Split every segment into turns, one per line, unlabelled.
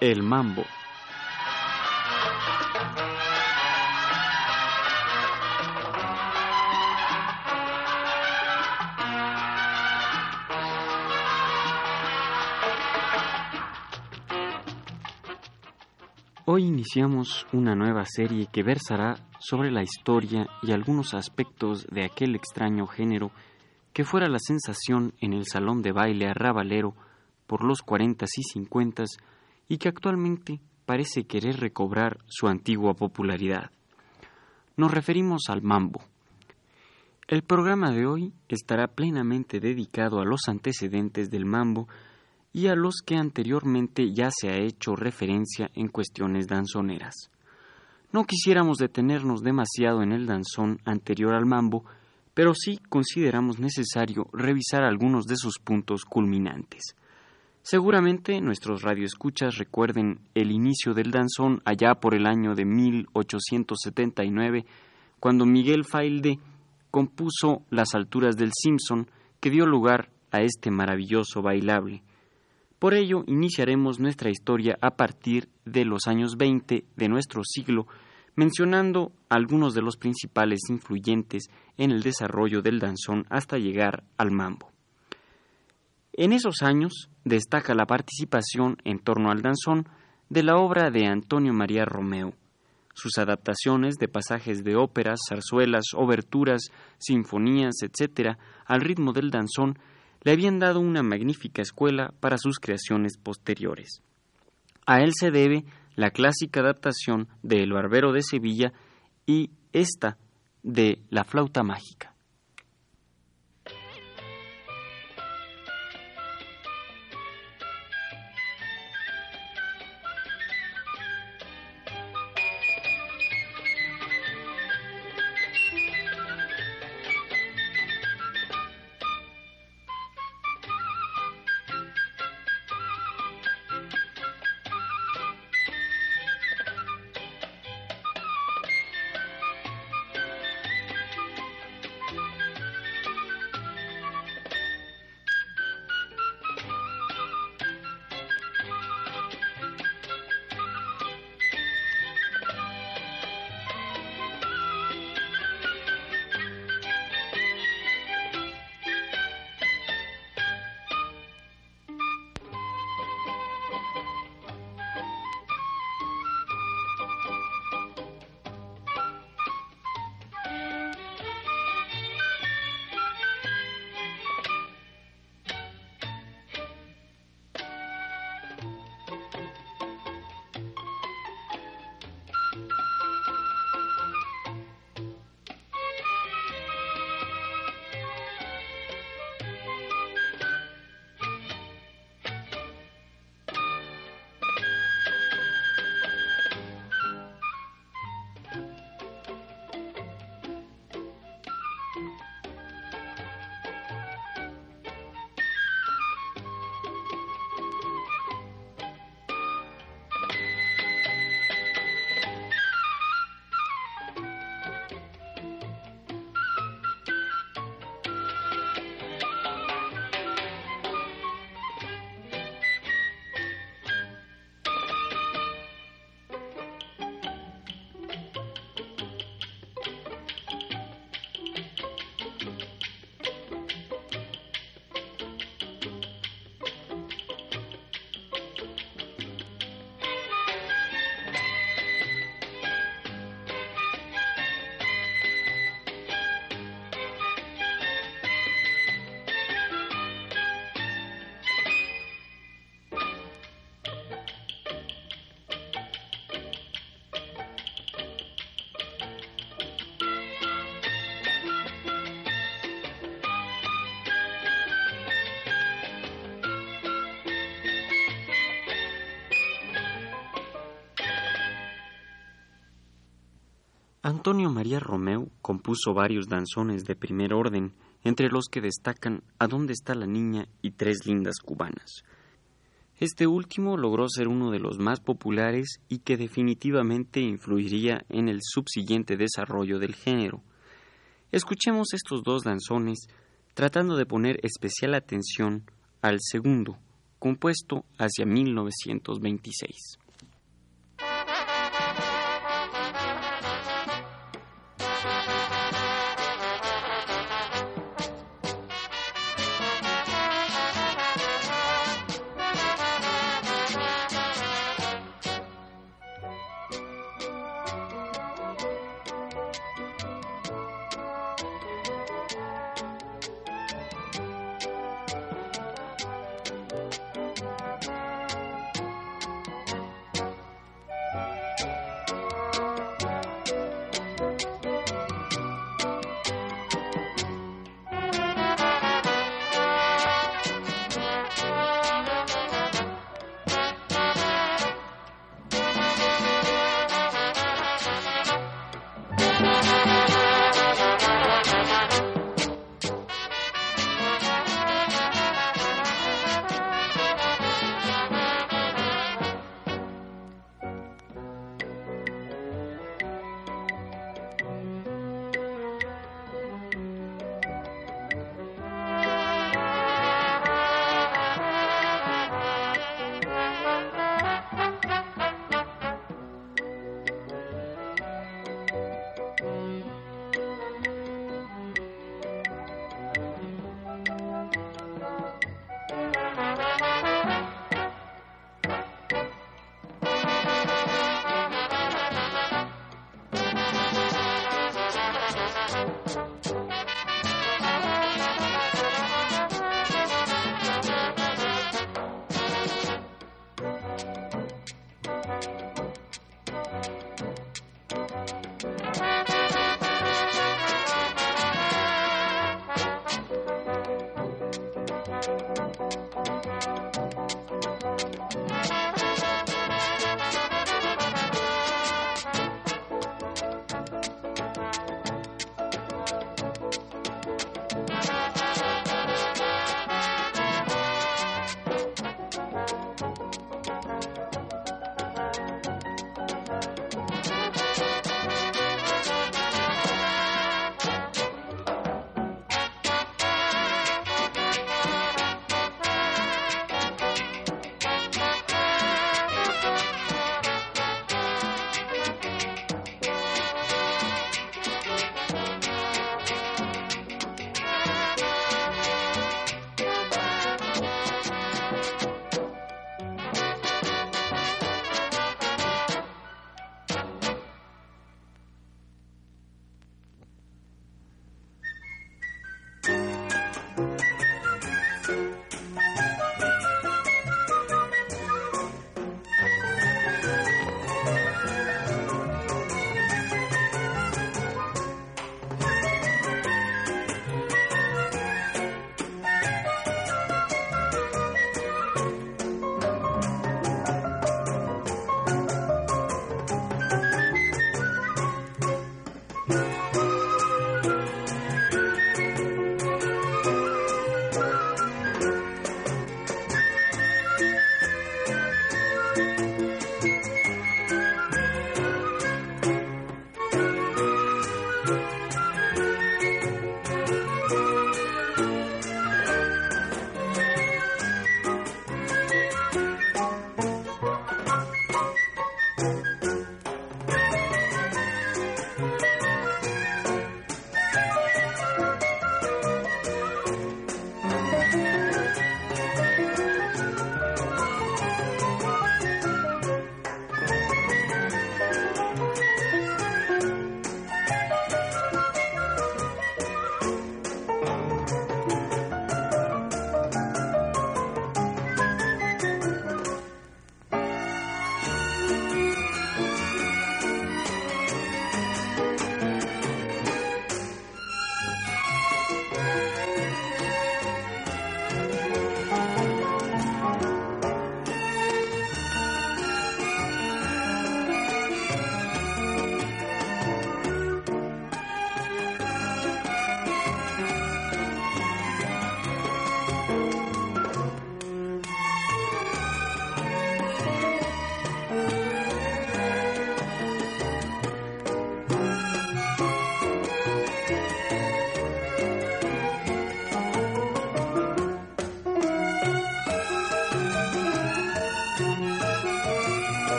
El mambo. Hoy iniciamos una nueva serie que versará sobre la historia y algunos aspectos de aquel extraño género que fuera la sensación en el salón de baile arrabalero por los cuarentas y cincuentas y que actualmente parece querer recobrar su antigua popularidad. Nos referimos al mambo. El programa de hoy estará plenamente dedicado a los antecedentes del mambo y a los que anteriormente ya se ha hecho referencia en cuestiones danzoneras. No quisiéramos detenernos demasiado en el danzón anterior al mambo, pero sí consideramos necesario revisar algunos de sus puntos culminantes. Seguramente nuestros radioescuchas recuerden el inicio del danzón allá por el año de 1879, cuando Miguel Failde compuso Las alturas del Simpson, que dio lugar a este maravilloso bailable. Por ello, iniciaremos nuestra historia a partir de los años 20 de nuestro siglo, mencionando algunos de los principales influyentes en el desarrollo del danzón hasta llegar al mambo. En esos años destaca la participación en torno al danzón de la obra de Antonio María Romeo, sus adaptaciones de pasajes de óperas, zarzuelas, oberturas, sinfonías, etc., al ritmo del danzón le habían dado una magnífica escuela para sus creaciones posteriores. A él se debe la clásica adaptación de El Barbero de Sevilla y esta de La Flauta Mágica. Antonio María Romeu compuso varios danzones de primer orden, entre los que destacan A dónde está la niña y Tres lindas cubanas. Este último logró ser uno de los más populares y que definitivamente influiría en el subsiguiente desarrollo del género. Escuchemos estos dos danzones tratando de poner especial atención al segundo, compuesto hacia 1926.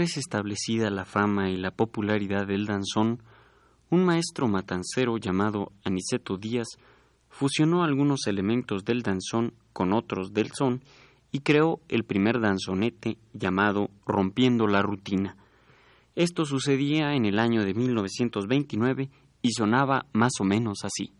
Vez establecida la fama y la popularidad del danzón, un maestro matancero llamado Aniceto Díaz fusionó algunos elementos del danzón con otros del son y creó el primer danzonete llamado Rompiendo la Rutina. Esto sucedía en el año de 1929 y sonaba más o menos así.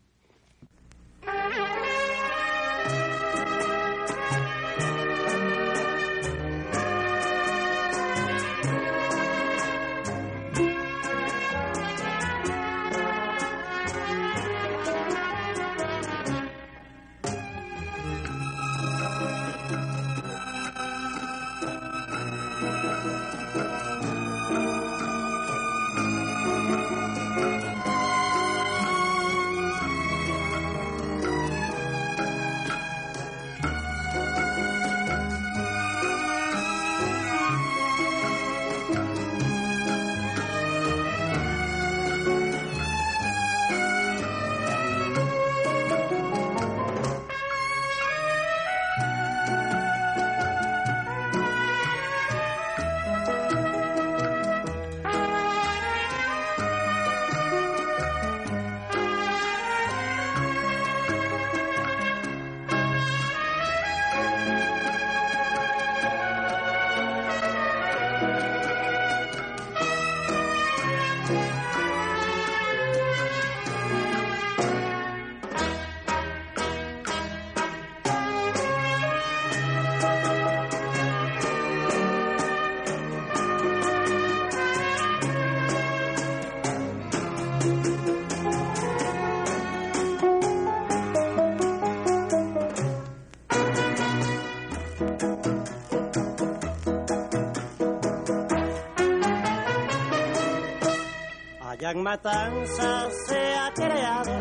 Allá en Matanzas se ha creado.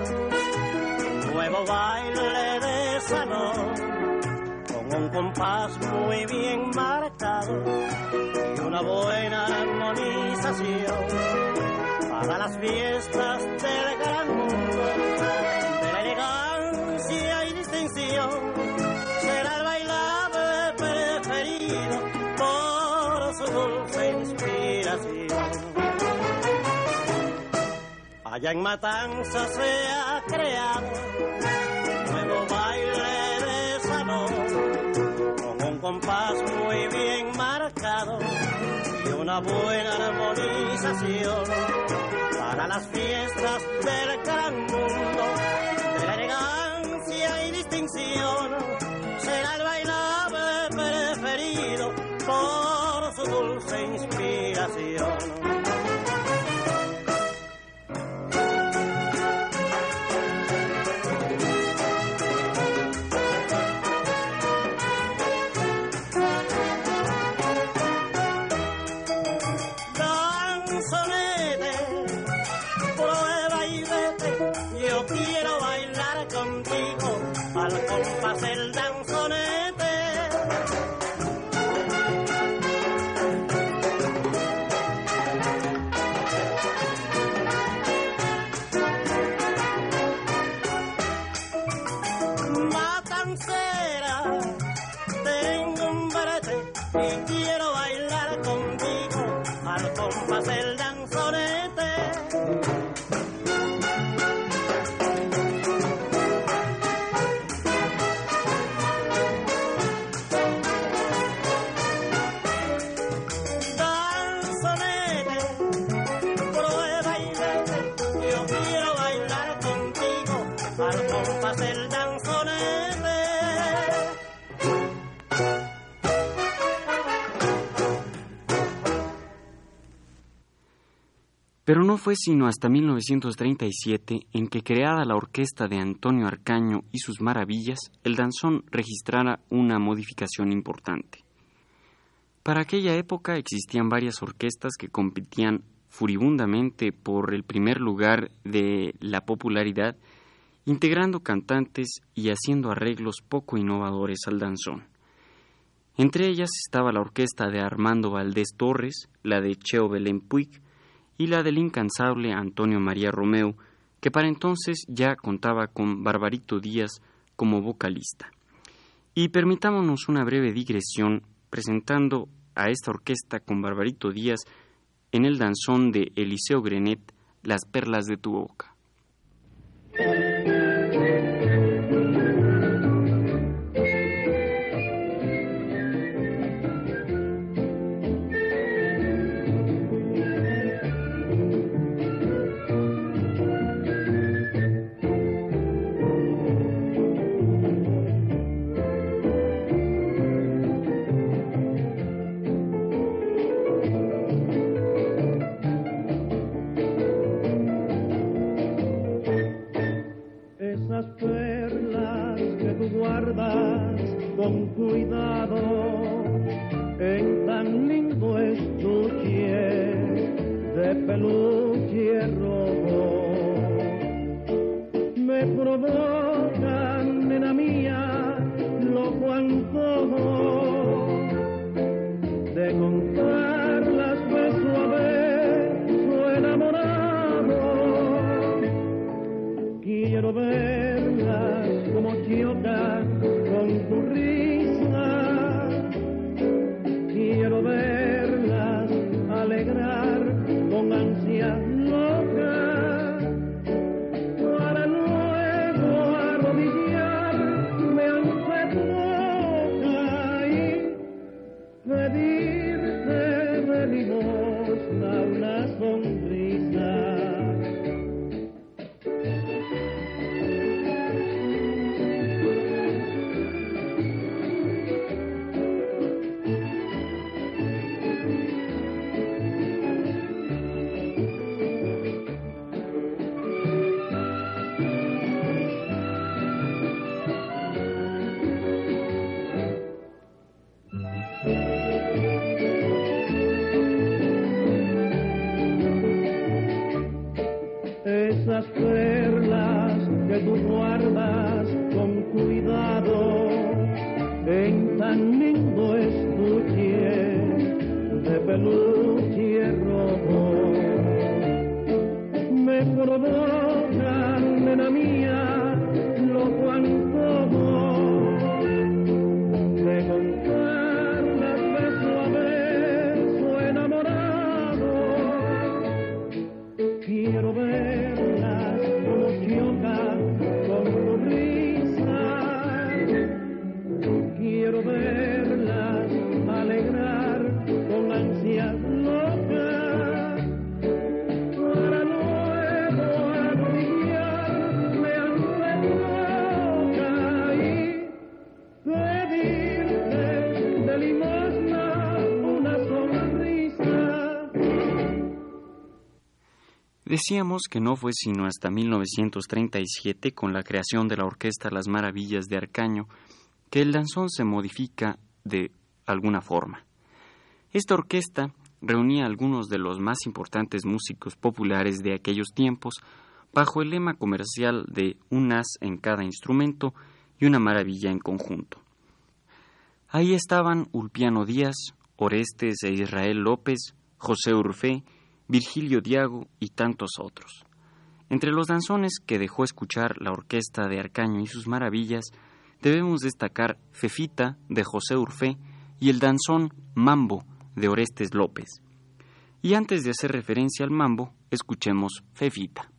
Nuevo baile de salón con un compás muy bien marcado y una buena armonización para las fiestas Allá en Matanza se ha creado un nuevo baile de salón con un compás muy bien marcado y una buena armonización para las fiestas del gran
Pero no fue sino hasta 1937 en que creada la orquesta de Antonio Arcaño y sus maravillas, el danzón registrara una modificación importante. Para aquella época existían varias orquestas que competían furibundamente por el primer lugar de la popularidad, integrando cantantes y haciendo arreglos poco innovadores al danzón. Entre ellas estaba la orquesta de Armando Valdés Torres, la de Cheo Belén Puig, y la del incansable Antonio María Romeo, que para entonces ya contaba con Barbarito Díaz como vocalista. Y permitámonos una breve digresión presentando a esta orquesta con Barbarito Díaz en el danzón de Eliseo Grenet, Las perlas de tu boca. Decíamos que no fue sino hasta 1937, con la creación de la orquesta Las Maravillas de Arcaño, que el danzón se modifica de alguna forma. Esta orquesta reunía a algunos de los más importantes músicos populares de aquellos tiempos bajo el lema comercial de un as en cada instrumento y una maravilla en conjunto. Ahí estaban Ulpiano Díaz, Orestes e Israel López, José Urfé, Virgilio Diago y tantos otros. Entre los danzones que dejó escuchar la orquesta de Arcaño y sus maravillas, debemos destacar Fefita de José Urfé y el danzón Mambo de Orestes López. Y antes de hacer referencia al mambo, escuchemos Fefita.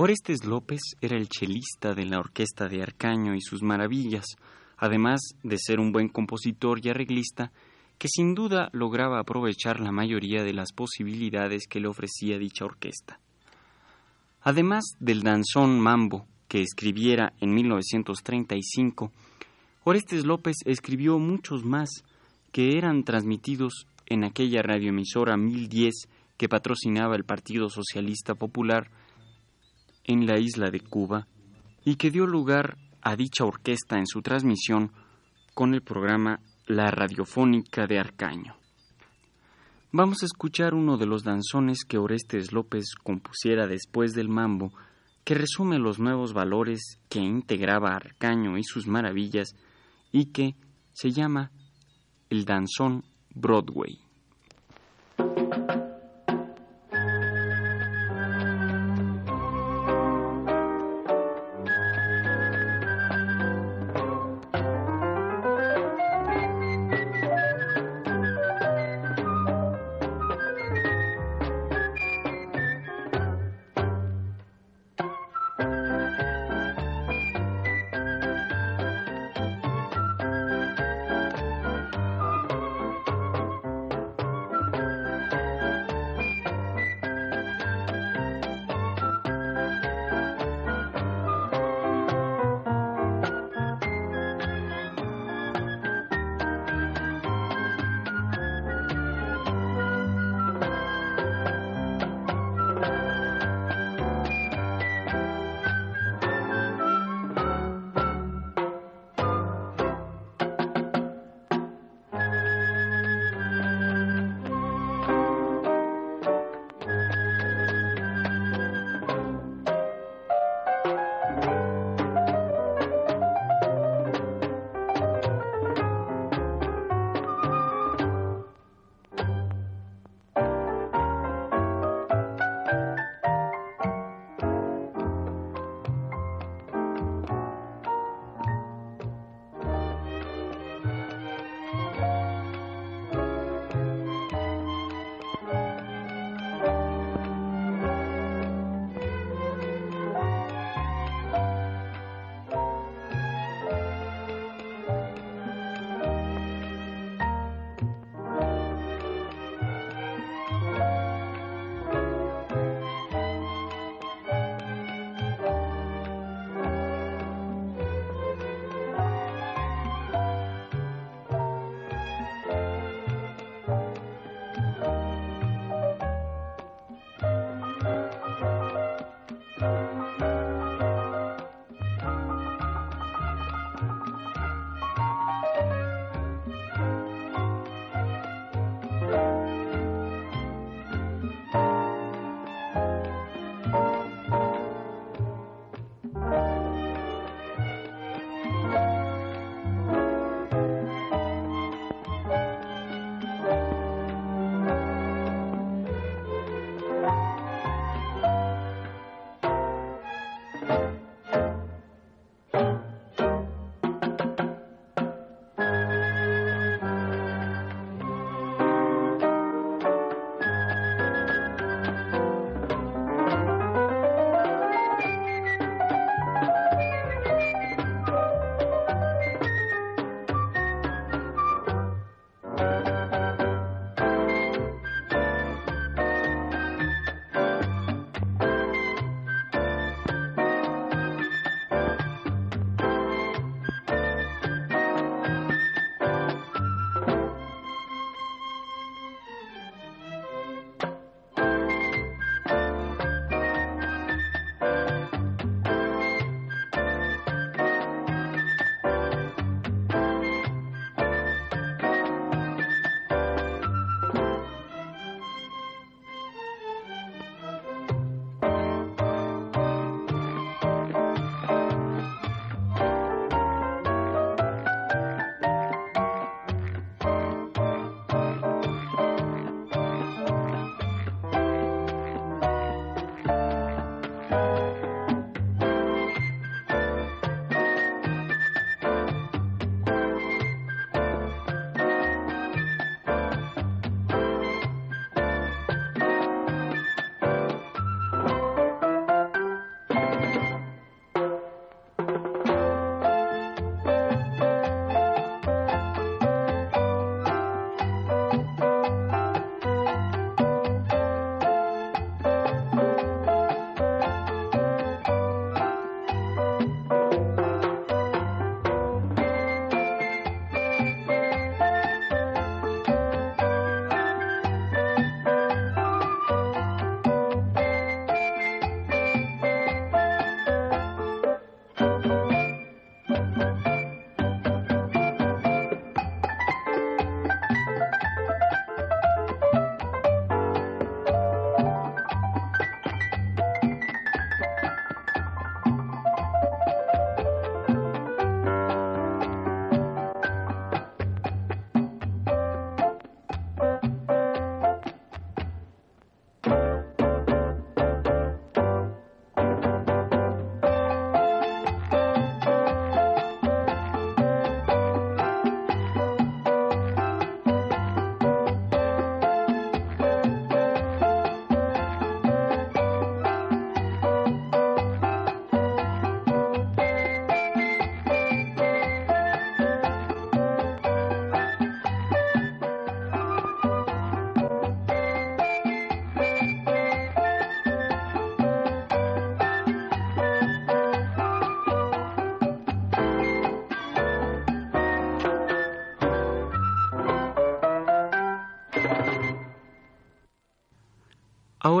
Orestes López era el chelista de la orquesta de Arcaño y sus maravillas, además de ser un buen compositor y arreglista, que sin duda lograba aprovechar la mayoría de las posibilidades que le ofrecía dicha orquesta. Además del danzón mambo que escribiera en 1935, Orestes López escribió muchos más que eran transmitidos en aquella radioemisora 1010 que patrocinaba el Partido Socialista Popular en la isla de Cuba y que dio lugar a dicha orquesta en su transmisión con el programa La Radiofónica de Arcaño. Vamos a escuchar uno de los danzones que Orestes López compusiera después del mambo, que resume los nuevos valores que integraba Arcaño y sus maravillas, y que se llama el danzón Broadway.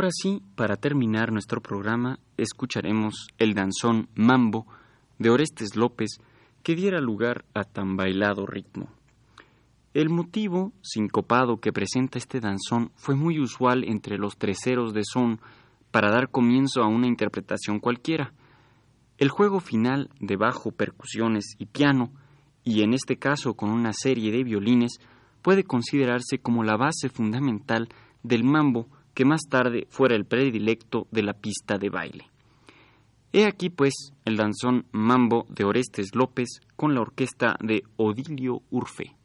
Ahora sí, para terminar nuestro programa, escucharemos el danzón Mambo de Orestes López que diera lugar a tan bailado ritmo. El motivo sincopado que presenta este danzón fue muy usual entre los terceros de son para dar comienzo a una interpretación cualquiera. El juego final de bajo, percusiones y piano, y en este caso con una serie de violines, puede considerarse como la base fundamental del mambo que más tarde fuera el predilecto de la pista de baile. He aquí, pues, el danzón Mambo de Orestes López con la orquesta de Odilio Urfe.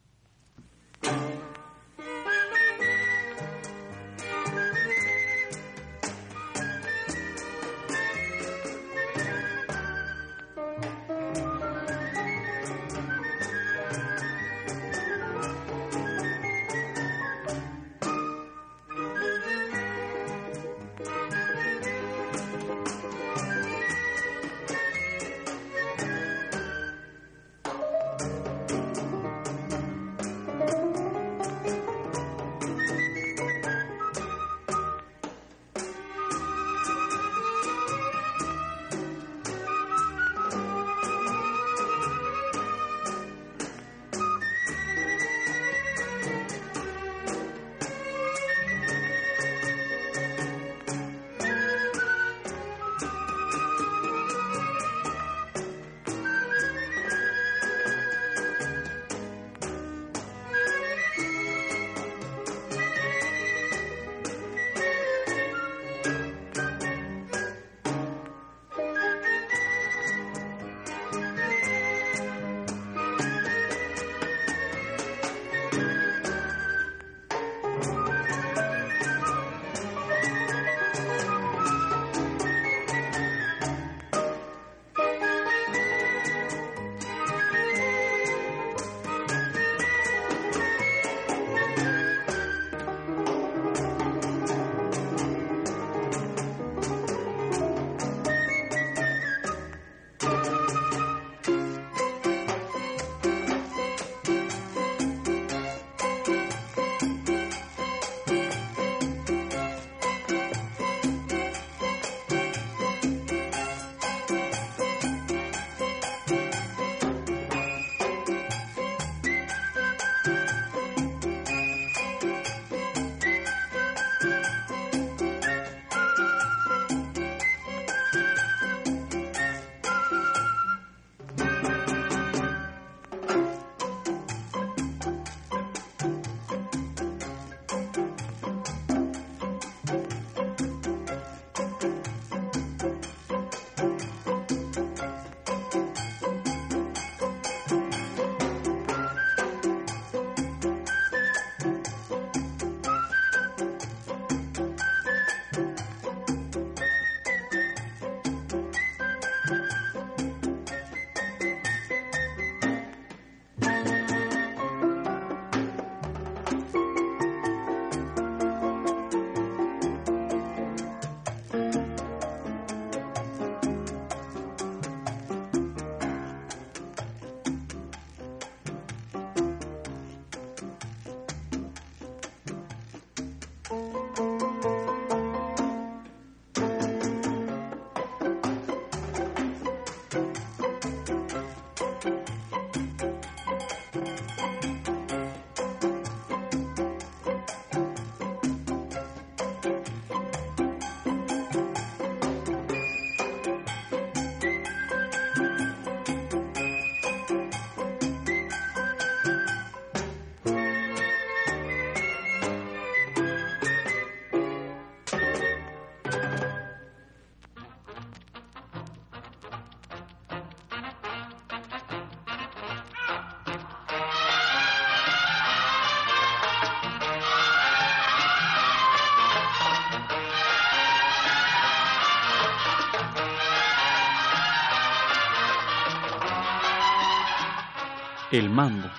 El mambo.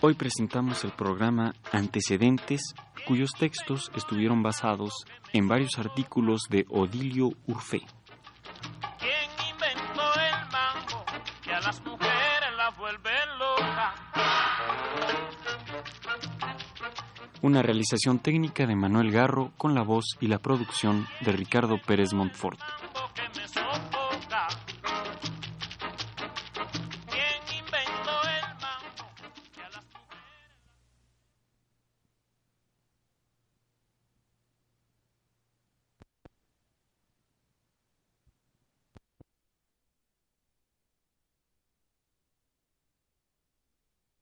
Hoy presentamos el programa Antecedentes, cuyos textos estuvieron basados en varios artículos de Odilio Urfe. Una realización técnica de Manuel Garro con la voz y la producción de Ricardo Pérez Montfort.